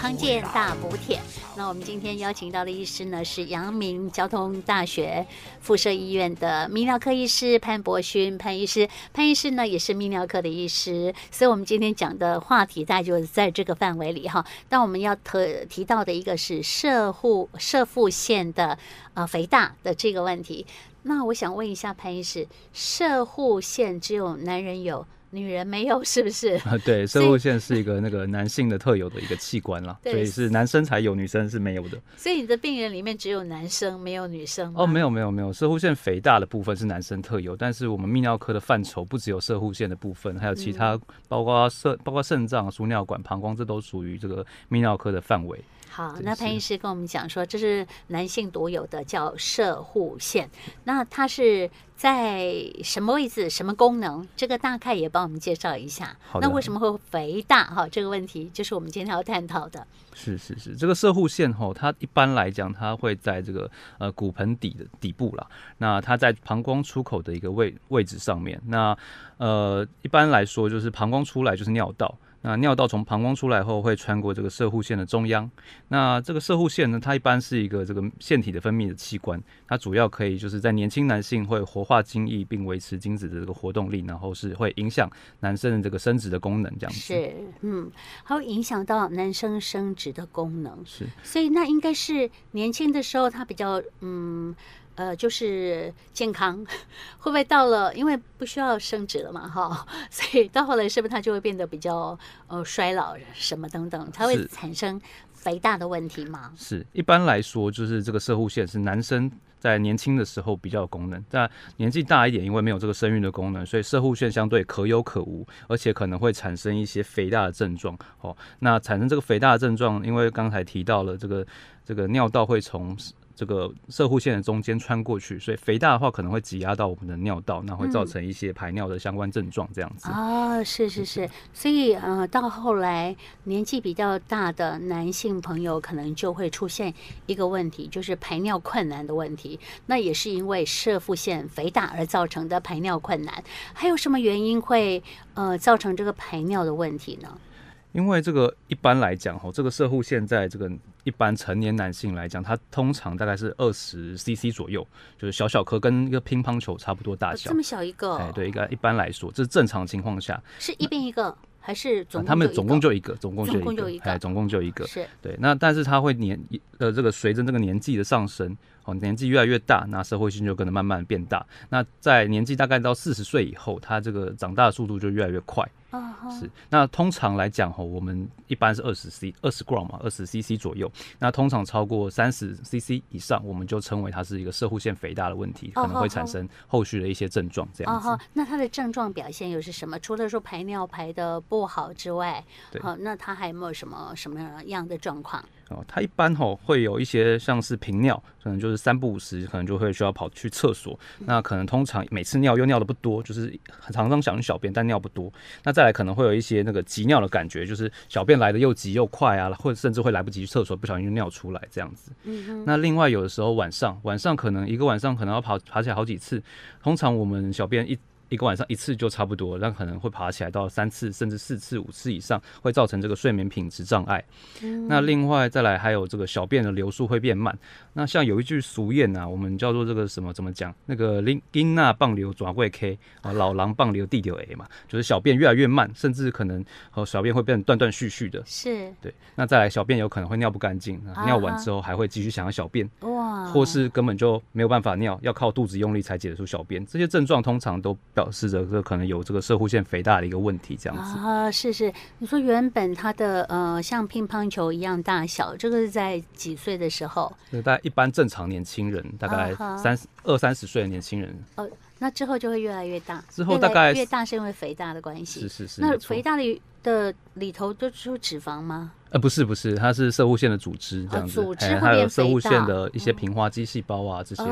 康健大补帖。那我们今天邀请到的医师呢，是阳明交通大学附设医院的泌尿科医师潘博勋潘医师。潘医师呢也是泌尿科的医师，所以我们今天讲的话题大概就是在这个范围里哈。但我们要特提到的一个是射护射护腺的呃肥大的这个问题。那我想问一下潘医师，射护腺只有男人有？女人没有 是不是？啊，对，射护腺是一个那个男性的特有的一个器官啦，所以是男生才有，女生是没有的。所以你的病人里面只有男生，没有女生？哦，没有没有没有，射护腺肥大的部分是男生特有，但是我们泌尿科的范畴不只有射护腺的部分，还有其他包括肾、包括肾脏、输尿管、膀胱，这都属于这个泌尿科的范围。好，那潘医师跟我们讲说，这是男性独有的，叫射护腺。那它是在什么位置、什么功能？这个大概也帮我们介绍一下。那为什么会肥大？哈，这个问题就是我们今天要探讨的。是是是，这个射护腺哈，它一般来讲，它会在这个呃骨盆底的底部啦。那它在膀胱出口的一个位位置上面。那呃，一般来说，就是膀胱出来就是尿道。那尿道从膀胱出来后，会穿过这个射护腺的中央。那这个射护腺呢，它一般是一个这个腺体的分泌的器官，它主要可以就是在年轻男性会活化精液，并维持精子的这个活动力，然后是会影响男生的这个生殖的功能，这样子。是，嗯，还会影响到男生生殖的功能。是，所以那应该是年轻的时候，他比较嗯。呃，就是健康，会不会到了，因为不需要生殖了嘛，哈，所以到后来是不是它就会变得比较呃衰老什么等等，它会产生肥大的问题吗？是，一般来说，就是这个射护腺是男生在年轻的时候比较有功能，但年纪大一点，因为没有这个生育的功能，所以射护腺相对可有可无，而且可能会产生一些肥大的症状。哦，那产生这个肥大的症状，因为刚才提到了这个这个尿道会从。这个射护腺的中间穿过去，所以肥大的话可能会挤压到我们的尿道，那会造成一些排尿的相关症状，这样子。哦、嗯，是是是，所以呃，到后来年纪比较大的男性朋友可能就会出现一个问题，就是排尿困难的问题。那也是因为射护腺肥大而造成的排尿困难。还有什么原因会呃造成这个排尿的问题呢？因为这个一般来讲，吼，这个射护现在这个一般成年男性来讲，他通常大概是二十 CC 左右，就是小小颗，跟一个乒乓球差不多大小。这么小一个？哎，对，一个一般来说，这是正常情况下。是一边一个，还是总共？他们总共就一个，总共就一个，哎，总共就一个。是。对，那但是它会年呃，这个随着这个年纪的上升，哦，年纪越来越大，那社会性就可能慢慢变大。那在年纪大概到四十岁以后，它这个长大的速度就越来越快。啊、uh -huh. 是，那通常来讲吼，我们一般是二十 c 二十 gram 嘛，二十 cc 左右。那通常超过三十 cc 以上，我们就称为它是一个射护腺肥大的问题，可能会产生后续的一些症状这样子。Uh -huh. 那它的症状表现又是什么？除了说排尿排的不好之外，对，好，那它还有没有什么什么样的状况？哦，它一般吼会有一些像是频尿，可能就是三不五时，可能就会需要跑去厕所。那可能通常每次尿又尿的不多，就是常常想去小便，但尿不多。那再来可能会有一些那个急尿的感觉，就是小便来的又急又快啊，或者甚至会来不及去厕所，不小心就尿出来这样子。嗯。那另外有的时候晚上，晚上可能一个晚上可能要跑爬起来好几次。通常我们小便一。一个晚上一次就差不多，但可能会爬起来到三次甚至四次五次以上，会造成这个睡眠品质障碍。嗯。那另外再来还有这个小便的流速会变慢。那像有一句俗谚啊，我们叫做这个什么怎么讲？那个林金娜棒流爪贵 K 啊，老狼棒流地流 A 嘛，就是小便越来越慢，甚至可能和小便会变得断断续续的。是。对。那再来小便有可能会尿不干净，尿完之后还会继续想要小便。哇。或是根本就没有办法尿，要靠肚子用力才解得出小便。这些症状通常都。表示着这可能有这个射护腺肥大的一个问题，这样子啊，是是。你说原本它的呃像乒乓球一样大小，这个是在几岁的时候？大概一般正常年轻人，大概三十二三十岁的年轻人。哦，那之后就会越来越大。之后大概越大是因为肥大的关系。是是是。那肥大的的里头都是脂肪吗？呃，不是不是，它是射护腺的组织这样子，组织还有射护腺的一些平滑肌细胞啊，这些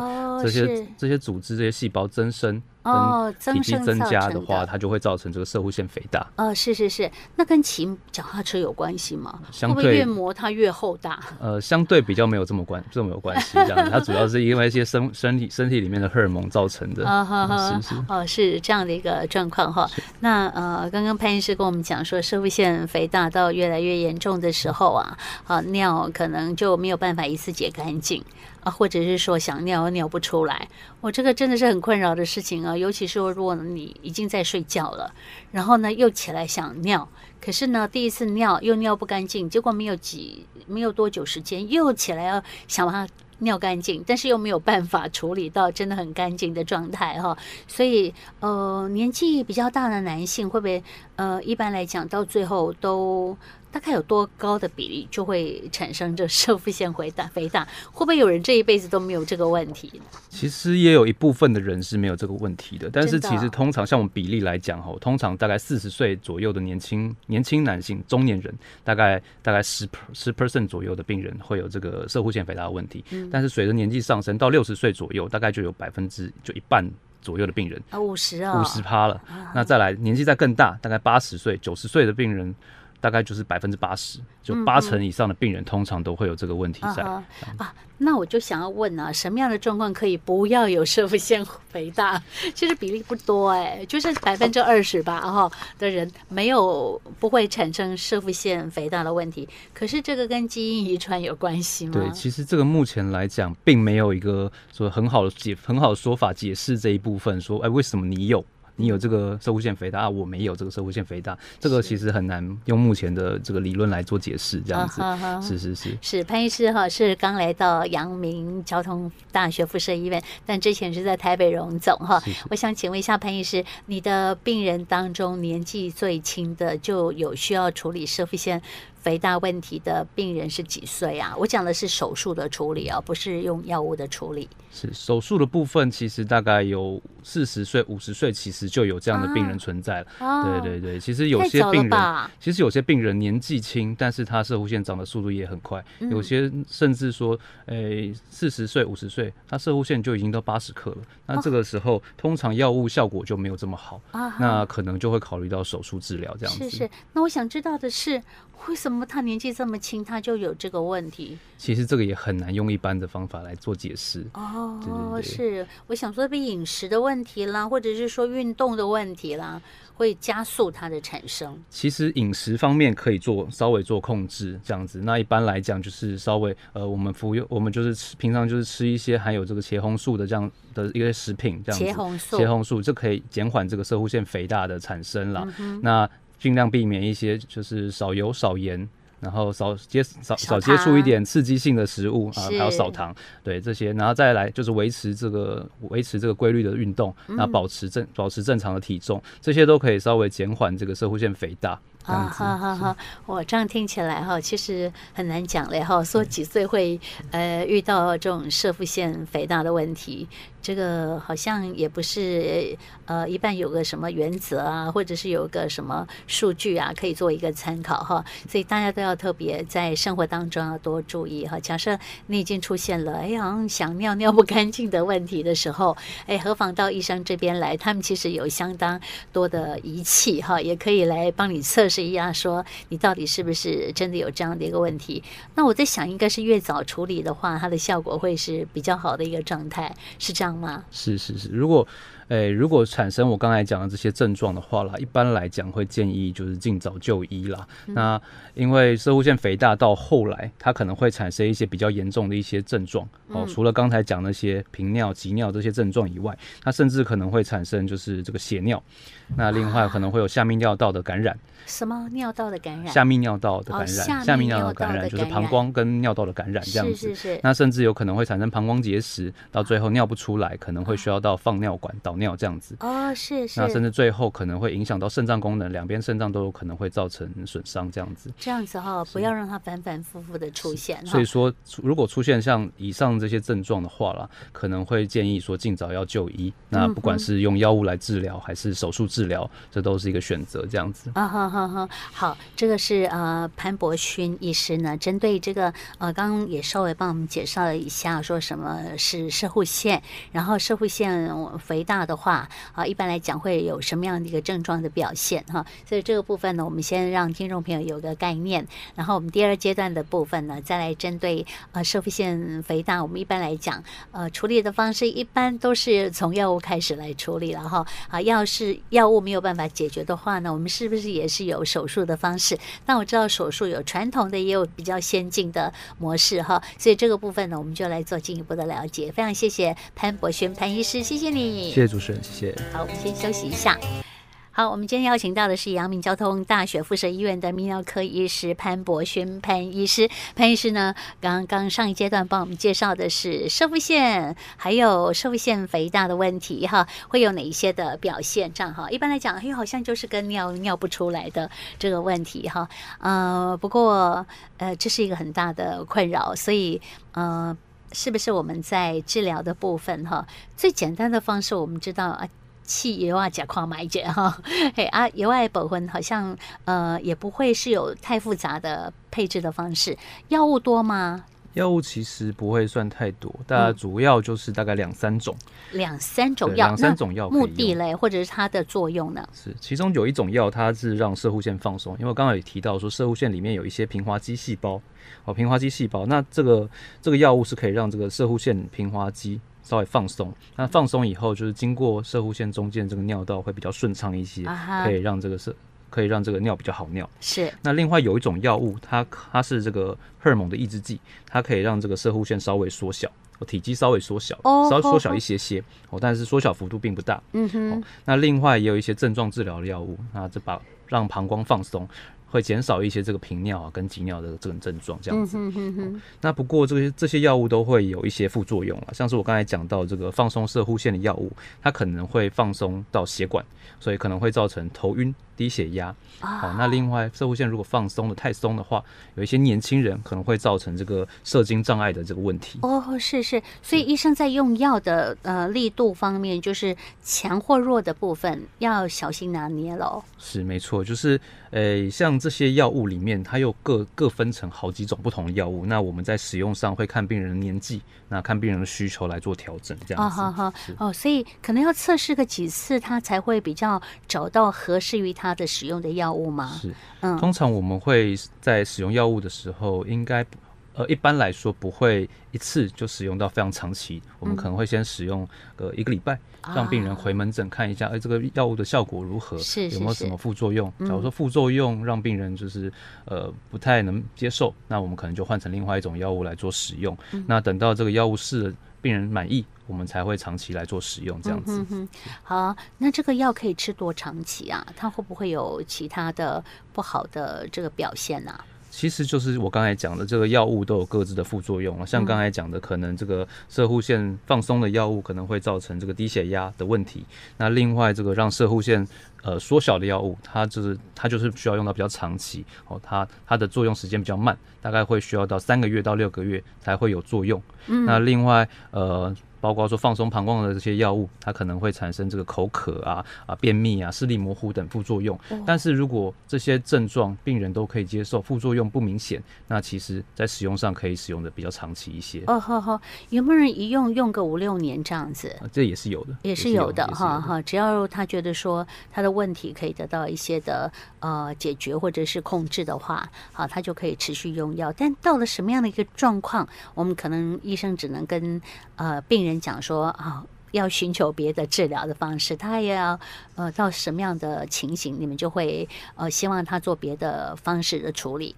这些这些组织这些细胞增生。哦，体积增加的话，它就会造成这个射护腺肥大。哦，是是是，那跟骑脚踏车有关系吗？相对会不会越磨它越厚大？呃，相对比较没有这么关这么有关系，这样它主要是因为一些身身体身体里面的荷尔蒙造成的。啊是是哦，是这样的一个状况哈。那呃，刚刚潘医师跟我们讲说，射护腺肥大到越来越严重的的时候啊，啊尿可能就没有办法一次解干净啊，或者是说想尿尿不出来，我这个真的是很困扰的事情啊。尤其是如果你已经在睡觉了，然后呢又起来想尿，可是呢第一次尿又尿不干净，结果没有几没有多久时间又起来要想把它。尿干净，但是又没有办法处理到真的很干净的状态哈，所以呃年纪比较大的男性会不会呃一般来讲到最后都。大概有多高的比例就会产生这摄护腺肥大？肥 大会不会有人这一辈子都没有这个问题呢？其实也有一部分的人是没有这个问题的，但是其实通常像我们比例来讲，吼，通常大概四十岁左右的年轻年轻男性、中年人，大概大概十十 percent 左右的病人会有这个摄护腺肥大的问题。嗯、但是随着年纪上升到六十岁左右，大概就有百分之就一半左右的病人啊，五十啊，五十趴了。啊、那再来年纪再更大，大概八十岁、九十岁的病人。大概就是百分之八十，就八成以上的病人通常都会有这个问题在、嗯嗯、啊。那我就想要问啊，什么样的状况可以不要有射会腺肥大？其实比例不多哎、欸，就是百分之二十吧哈的人没有不会产生射会腺肥大的问题。可是这个跟基因遗传有关系吗？对，其实这个目前来讲并没有一个说很好的解很好的说法解释这一部分。说哎，为什么你有？你有这个射护腺肥大，啊、我没有这个射护腺肥大，这个其实很难用目前的这个理论来做解释，这样子。啊、是是是。是潘医师哈，是刚来到阳明交通大学附设医院，但之前是在台北荣总哈。是是我想请问一下潘医师，你的病人当中年纪最轻的就有需要处理射护腺肥大问题的病人是几岁啊？我讲的是手术的处理哦，不是用药物的处理。是手术的部分，其实大概有四十岁、五十岁，其实就有这样的病人存在了。对对对，其实有些病人，其实有些病人年纪轻，但是他射护腺长的速度也很快。嗯、有些甚至说，诶，四十岁、五十岁，他射护腺就已经到八十克了。那这个时候，哦、通常药物效果就没有这么好，啊、那可能就会考虑到手术治疗这样子。是是。那我想知道的是。为什么他年纪这么轻，他就有这个问题？其实这个也很难用一般的方法来做解释。哦，对对对，是，我想说，被饮食的问题啦，或者是说运动的问题啦，会加速它的产生。其实饮食方面可以做稍微做控制，这样子。那一般来讲，就是稍微呃，我们服用，我们就是吃，平常就是吃一些含有这个茄红素的这样的一个食品，这样子。茄红素，茄红素这可以减缓这个摄护腺肥大的产生啦。嗯、那尽量避免一些就是少油少盐，然后少接少少接触一点刺激性的食物啊，还有少糖，对这些，然后再来就是维持这个维持这个规律的运动，那保持正保持正常的体重，这些都可以稍微减缓这个射护腺肥大。啊，好好好，我这样听起来哈，其实很难讲嘞哈，说几岁会呃遇到这种射腹腺肥大的问题。这个好像也不是呃，一般有个什么原则啊，或者是有个什么数据啊，可以做一个参考哈。所以大家都要特别在生活当中要多注意哈。假设你已经出现了哎，好像想尿尿不干净的问题的时候，哎，何妨到医生这边来？他们其实有相当多的仪器哈，也可以来帮你测是一样，说你到底是不是真的有这样的一个问题。那我在想，应该是越早处理的话，它的效果会是比较好的一个状态，是这样吗。是是是，如果，诶、欸，如果产生我刚才讲的这些症状的话啦，一般来讲会建议就是尽早就医啦。嗯、那因为射护腺肥大到后来，它可能会产生一些比较严重的一些症状哦，除了刚才讲那些频尿、急尿这些症状以外，它甚至可能会产生就是这个血尿。那另外可能会有下泌尿道的感染。啊什么尿道的感染？下泌尿道的感染，哦、下泌尿道的感染就是膀胱跟尿道的感染这样子。是是是。那甚至有可能会产生膀胱结石，到最后尿不出来，可能会需要到放尿管导尿这样子。哦，是是。那甚至最后可能会影响到肾脏功能，两边肾脏都有可能会造成损伤这样子。这样子哈、哦，不要让它反反复复的出现。所以说，如果出现像以上这些症状的话啦，可能会建议说尽早要就医。那不管是用药物来治疗，还是手术治疗，这都是一个选择这样子。啊哈哈哈，好。这个是呃潘博勋医师呢，针对这个呃刚刚也稍微帮我们介绍了一下，说什么是射护腺，然后射护腺肥大的话，啊，一般来讲会有什么样的一个症状的表现哈？所以这个部分呢，我们先让听众朋友有个概念，然后我们第二阶段的部分呢，再来针对呃摄护腺肥大，我们一般来讲呃处理的方式一般都是从药物开始来处理了哈。啊，要是药物没有办法解决的话呢，我们是不是也是有手术的方式？那我知道手术有传统的，也有比较先进的模式哈。所以这个部分呢，我们就来做进一步的了解。非常谢谢潘博轩潘医师，谢谢你，谢谢主持人，谢谢。好，我们先休息一下。好，我们今天邀请到的是阳明交通大学附设医院的泌尿科医师潘博勋潘医师。潘医师呢，刚刚上一阶段帮我们介绍的是摄护腺，还有摄护腺肥大的问题哈，会有哪一些的表现？这样哈，一般来讲，哎，好像就是跟尿尿不出来的这个问题哈。呃，不过呃，这是一个很大的困扰，所以呃，是不是我们在治疗的部分哈，最简单的方式，我们知道啊。气油啊，甲矿买解哈，嘿啊，油爱保魂好像呃也不会是有太复杂的配置的方式。药物多吗？药物其实不会算太多，大概主要就是大概两三种。两三种药，两三种药目的嘞，或者是它的作用呢？是其中有一种药，它是让射护腺放松，因为我刚刚也提到说，射护腺里面有一些平滑肌细胞哦，平滑肌细胞，那这个这个药物是可以让这个射护腺平滑肌。稍微放松，那放松以后，就是经过射护腺中间这个尿道会比较顺畅一些，可以让这个是可以让这个尿比较好尿。是。那另外有一种药物，它它是这个荷尔蒙的抑制剂，它可以让这个射护腺稍微缩小，体积稍微缩小，稍微缩小一些些哦，但是缩小幅度并不大。嗯哼。那另外也有一些症状治疗的药物，那这把让膀胱放松。会减少一些这个频尿啊跟急尿的这种症状，这样子。嗯、哼哼那不过这些这些药物都会有一些副作用啊，像是我刚才讲到这个放松射护腺的药物，它可能会放松到血管，所以可能会造成头晕。低血压，好，那另外射护腺如果放松的太松的话，有一些年轻人可能会造成这个射精障碍的这个问题。哦，是是，所以医生在用药的呃力度方面，就是强或弱的部分要小心拿捏喽。是没错，就是诶、欸，像这些药物里面，它又各各分成好几种不同的药物，那我们在使用上会看病人的年纪，那看病人的需求来做调整，这样子。哦，好好哦，所以可能要测试个几次，它才会比较找到合适于他。它的使用的药物吗？是，嗯，通常我们会在使用药物的时候，应该呃一般来说不会一次就使用到非常长期，我们可能会先使用呃一个礼拜，让病人回门诊看一下，哎，这个药物的效果如何？是，有没有什么副作用？假如说副作用让病人就是呃不太能接受，那我们可能就换成另外一种药物来做使用。那等到这个药物试了病人满意，我们才会长期来做使用，这样子。嗯、好，那这个药可以吃多长期啊？它会不会有其他的不好的这个表现呢、啊？其实就是我刚才讲的，这个药物都有各自的副作用了。像刚才讲的，可能这个射护腺放松的药物可能会造成这个低血压的问题。那另外这个让射护腺呃缩小的药物，它就是它就是需要用到比较长期哦，它它的作用时间比较慢，大概会需要到三个月到六个月才会有作用。嗯、那另外呃。包括说放松膀胱的这些药物，它可能会产生这个口渴啊、啊便秘啊、视力模糊等副作用。但是如果这些症状病人都可以接受，副作用不明显，那其实在使用上可以使用的比较长期一些。哦，好好，有没有人一用用个五六年这样子？这也是有的，也是有的哈哈。只要他觉得说他的问题可以得到一些的呃解决或者是控制的话，好，他就可以持续用药。但到了什么样的一个状况，我们可能医生只能跟呃病人。人讲说啊，要寻求别的治疗的方式，他也要呃到什么样的情形，你们就会呃希望他做别的方式的处理。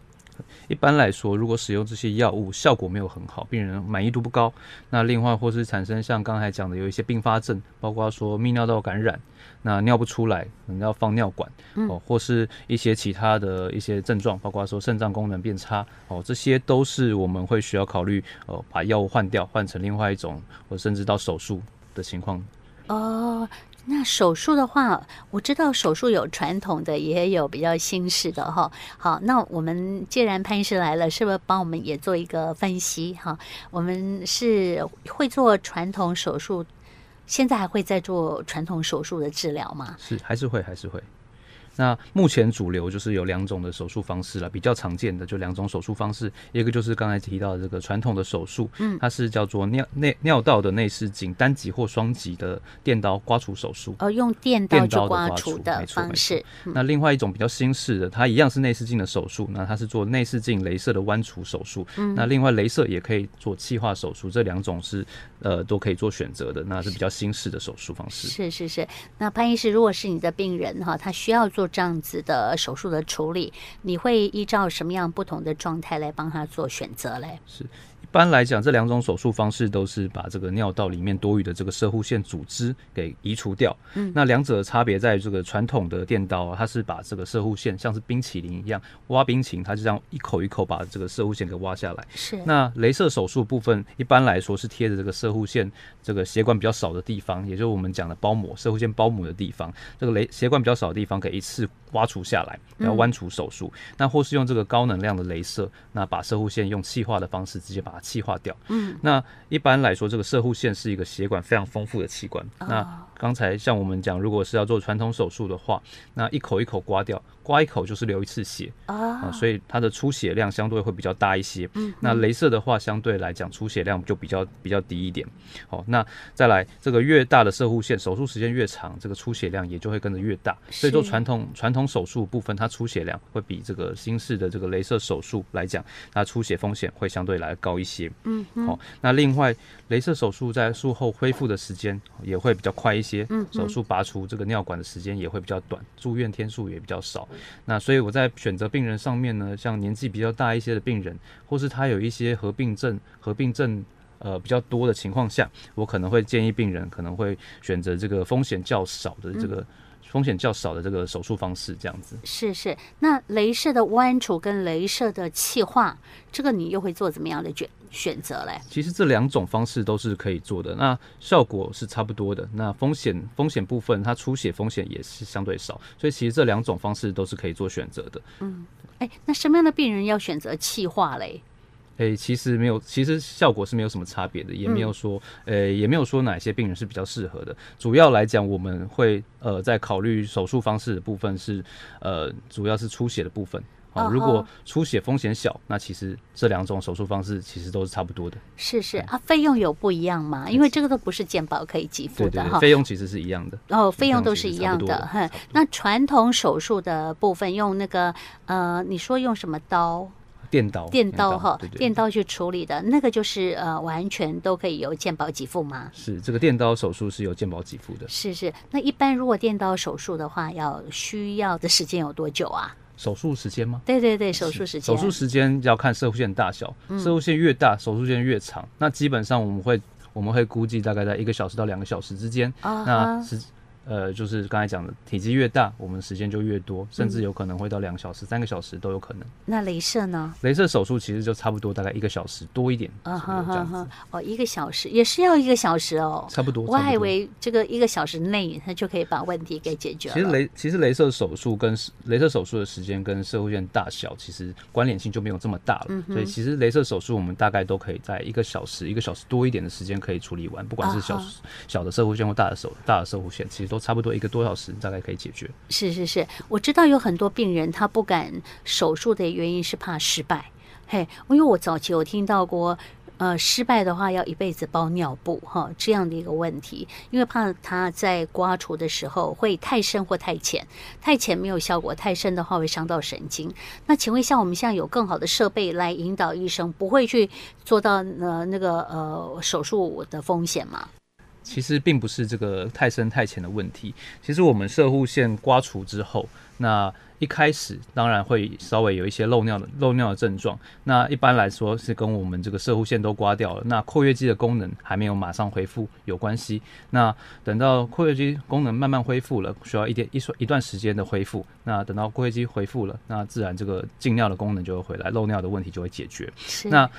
一般来说，如果使用这些药物效果没有很好，病人满意度不高，那另外或是产生像刚才讲的有一些并发症，包括说泌尿道感染，那尿不出来，可能要放尿管哦，或是一些其他的一些症状，包括说肾脏功能变差哦，这些都是我们会需要考虑呃，把药物换掉，换成另外一种，或甚至到手术的情况。哦。那手术的话，我知道手术有传统的，也有比较新式的哈。好，那我们既然潘医师来了，是不是帮我们也做一个分析哈？我们是会做传统手术，现在还会再做传统手术的治疗吗？是，还是会，还是会。那目前主流就是有两种的手术方式了，比较常见的就两种手术方式，一个就是刚才提到的这个传统的手术，嗯，它是叫做尿内尿道的内视镜单极或双极的电刀刮除手术，哦，用电刀就刮除的方式。那另外一种比较新式的，它一样是内视镜的手术，那它是做内视镜镭射的弯除手术，嗯，那另外镭射也可以做气化手术，这两种是呃都可以做选择的，那是比较新式的手术方式。是是是，那潘医师，如果是你的病人哈，他需要做。做这样子的手术的处理，你会依照什么样不同的状态来帮他做选择嘞？是。一般来讲，这两种手术方式都是把这个尿道里面多余的这个射护腺组织给移除掉。嗯，那两者的差别在这个传统的电刀啊，它是把这个射护腺像是冰淇淋一样挖冰淇淋，它就这样一口一口把这个射护腺给挖下来。是。那镭射手术部分一般来说是贴着这个射护腺这个血管比较少的地方，也就是我们讲的包膜，射护腺包膜的地方，这个雷血管比较少的地方可以一次挖除下来，然后弯除手术。嗯。那或是用这个高能量的镭射，那把射护腺用气化的方式直接把它气化掉。嗯，那一般来说，这个射护腺是一个血管非常丰富的器官。哦、那刚才像我们讲，如果是要做传统手术的话，那一口一口刮掉。刮一口就是流一次血啊，所以它的出血量相对会比较大一些。嗯，那镭射的话，相对来讲出血量就比较比较低一点。好，那再来这个越大的射护线，手术时间越长，这个出血量也就会跟着越大。所以做传统传统手术部分，它出血量会比这个新式的这个镭射手术来讲，它出血风险会相对来高一些。嗯，好，那另外镭射手术在术后恢复的时间也会比较快一些。嗯，手术拔除这个尿管的时间也会比较短，住院天数也比较少。那所以我在选择病人上面呢，像年纪比较大一些的病人，或是他有一些合并症、合并症呃比较多的情况下，我可能会建议病人可能会选择这个风险较少的这个风险较少的这个手术方式，这样子。是是，那镭射的弯除跟镭射的气化，这个你又会做怎么样的选选择嘞？其实这两种方式都是可以做的，那效果是差不多的。那风险风险部分，它出血风险也是相对少，所以其实这两种方式都是可以做选择的。嗯，哎、欸，那什么样的病人要选择气化嘞？哎、欸，其实没有，其实效果是没有什么差别的，也没有说，呃、欸，也没有说哪些病人是比较适合的。主要来讲，我们会呃在考虑手术方式的部分是，呃，主要是出血的部分。啊，如果出血风险小，那其实这两种手术方式其实都是差不多的。是是啊，费用有不一样吗？因为这个都不是健保可以给付的哈。费用其实是一样的。哦，费用都是一样的。哼，那传统手术的部分用那个呃，你说用什么刀？电刀。电刀哈，电刀去处理的那个就是呃，完全都可以由健保给付吗？是，这个电刀手术是由健保给付的。是是，那一般如果电刀手术的话，要需要的时间有多久啊？手术时间吗？对对对，手术时间。手术时间要看射护腺大小，射护腺越大，手术时间越长。那基本上我们会我们会估计大概在一个小时到两个小时之间。Uh huh. 那是。呃，就是刚才讲的，体积越大，我们时间就越多，甚至有可能会到两个小时、三个小时都有可能。那镭射呢？镭射手术其实就差不多，大概一个小时多一点。啊哈哈！哦，一个小时也是要一个小时哦。差不多。我还以为这个一个小时内，它就可以把问题给解决了。其实镭其实镭射手术跟镭射手术的时间跟射护线大小其实关联性就没有这么大了。嗯、所以其实镭射手术我们大概都可以在一个小时、一个小时多一点的时间可以处理完，不管是小、uh huh. 小的射护线或大的手大的射护线，其实都差不多一个多小时。大概可以解决。是是是，我知道有很多病人他不敢手术的原因是怕失败。嘿，因为我早期有听到过，呃，失败的话要一辈子包尿布哈，这样的一个问题，因为怕他在刮除的时候会太深或太浅，太浅没有效果，太深的话会伤到神经。那请问一下，我们现在有更好的设备来引导医生，不会去做到呃那个呃手术的风险吗？其实并不是这个太深太浅的问题。其实我们射护线刮除之后，那一开始当然会稍微有一些漏尿的漏尿的症状。那一般来说是跟我们这个射护腺都刮掉了，那括约肌的功能还没有马上恢复有关系。那等到括约肌功能慢慢恢复了，需要一点一一段时间的恢复。那等到括约肌恢复了，那自然这个进尿的功能就会回来，漏尿的问题就会解决。那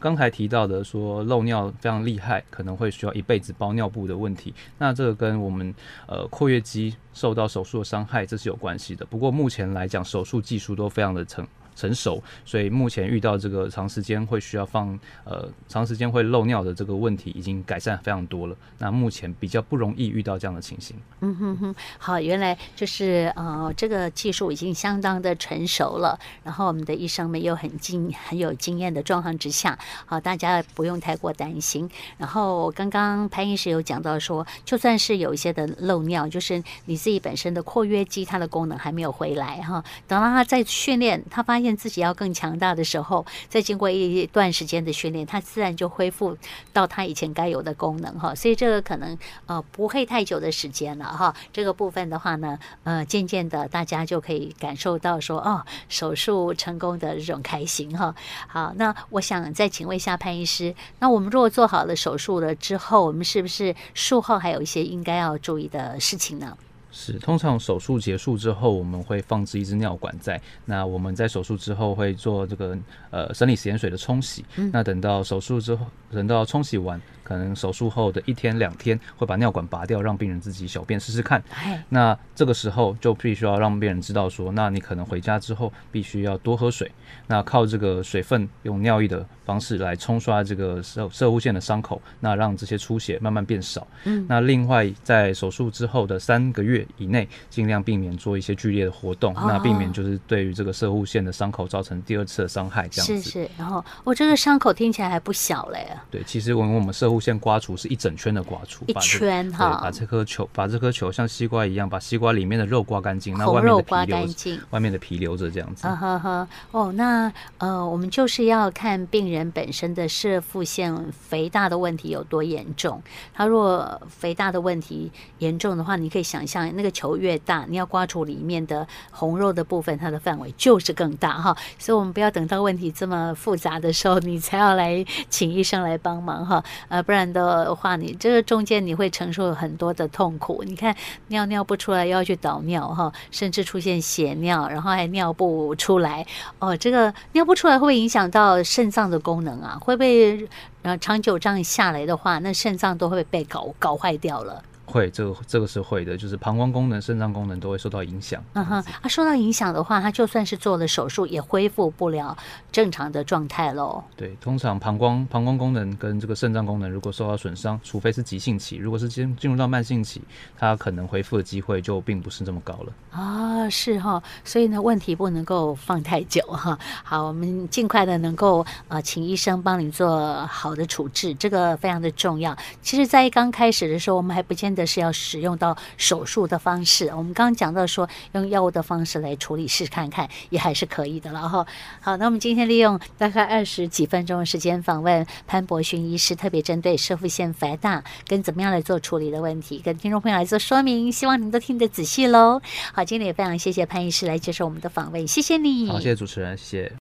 刚才提到的说漏尿非常厉害，可能会需要一辈子包尿布的问题。那这个跟我们呃括约肌受到手术的伤害这是有关系的。不过目前来讲，手术技术都非常的成成熟，所以目前遇到这个长时间会需要放呃长时间会漏尿的这个问题已经改善非常多了。那目前比较不容易遇到这样的情形。嗯哼哼，好，原来就是呃这个技术已经相当的成熟了，然后我们的医生们又很经很有经验的状况之下，好，大家不用太过担心。然后刚刚潘医师有讲到说，就算是有一些的漏尿，就是你自己本身的括约肌它的功能还没有回来哈，等到他再训练，他发现自己要更强大的时候，再经过一段时间的训练，他自然就恢复到他以前该有的功能哈。所以这个可能呃不会太久的时间了哈。这个部分的话呢，呃，渐渐的大家就可以感受到说，哦，手术成功的这种开心哈。好，那我想再请问一下潘医师，那我们如果做好了手术了之后，我们是不是术后还有一些应该要注意的事情呢？是，通常手术结束之后，我们会放置一支尿管在。那我们在手术之后会做这个呃生理食盐水的冲洗。嗯。那等到手术之后，等到冲洗完，可能手术后的一天两天会把尿管拔掉，让病人自己小便试试看。那这个时候就必须要让病人知道说，那你可能回家之后必须要多喝水。那靠这个水分用尿液的方式来冲刷这个射射护腺的伤口，那让这些出血慢慢变少。嗯。那另外在手术之后的三个月。以内尽量避免做一些剧烈的活动，哦、那避免就是对于这个射护腺的伤口造成第二次的伤害，这样子。是是，然后我这个伤口听起来还不小嘞。对，其实我们我们射护腺刮除是一整圈的刮除，一圈哈、把这颗球把这颗球像西瓜一样，把西瓜里面的肉刮干净，那外面的皮留着，外面的皮留着这样子。啊哈哈，哦，那呃，我们就是要看病人本身的射腹腺肥大的问题有多严重。他若肥大的问题严重的话，你可以想象。那个球越大，你要刮除里面的红肉的部分，它的范围就是更大哈。所以，我们不要等到问题这么复杂的时候，你才要来请医生来帮忙哈。呃，不然的话，你这个中间你会承受很多的痛苦。你看，尿尿不出来，又要去导尿哈，甚至出现血尿，然后还尿不出来。哦，这个尿不出来会不会影响到肾脏的功能啊？会不会呃长久这样下来的话，那肾脏都会被搞搞坏掉了？会，这个这个是会的，就是膀胱功能、肾脏功能都会受到影响。嗯哼，啊，受到影响的话，他就算是做了手术，也恢复不了正常的状态喽。对，通常膀胱膀胱功能跟这个肾脏功能如果受到损伤，除非是急性期，如果是进进入到慢性期，它可能恢复的机会就并不是这么高了。啊，是哈，所以呢，问题不能够放太久哈。好，我们尽快的能够呃，请医生帮你做好的处置，这个非常的重要。其实，在刚开始的时候，我们还不见得。的是要使用到手术的方式，我们刚刚讲到说用药物的方式来处理试试看看也还是可以的了哈。好，那我们今天利用大概二十几分钟的时间访问潘博勋医师，特别针对摄护腺肥大跟怎么样来做处理的问题，跟听众朋友来做说明，希望您都听得仔细喽。好，今天也非常谢谢潘医师来接受我们的访问，谢谢你。好，谢谢主持人，谢谢。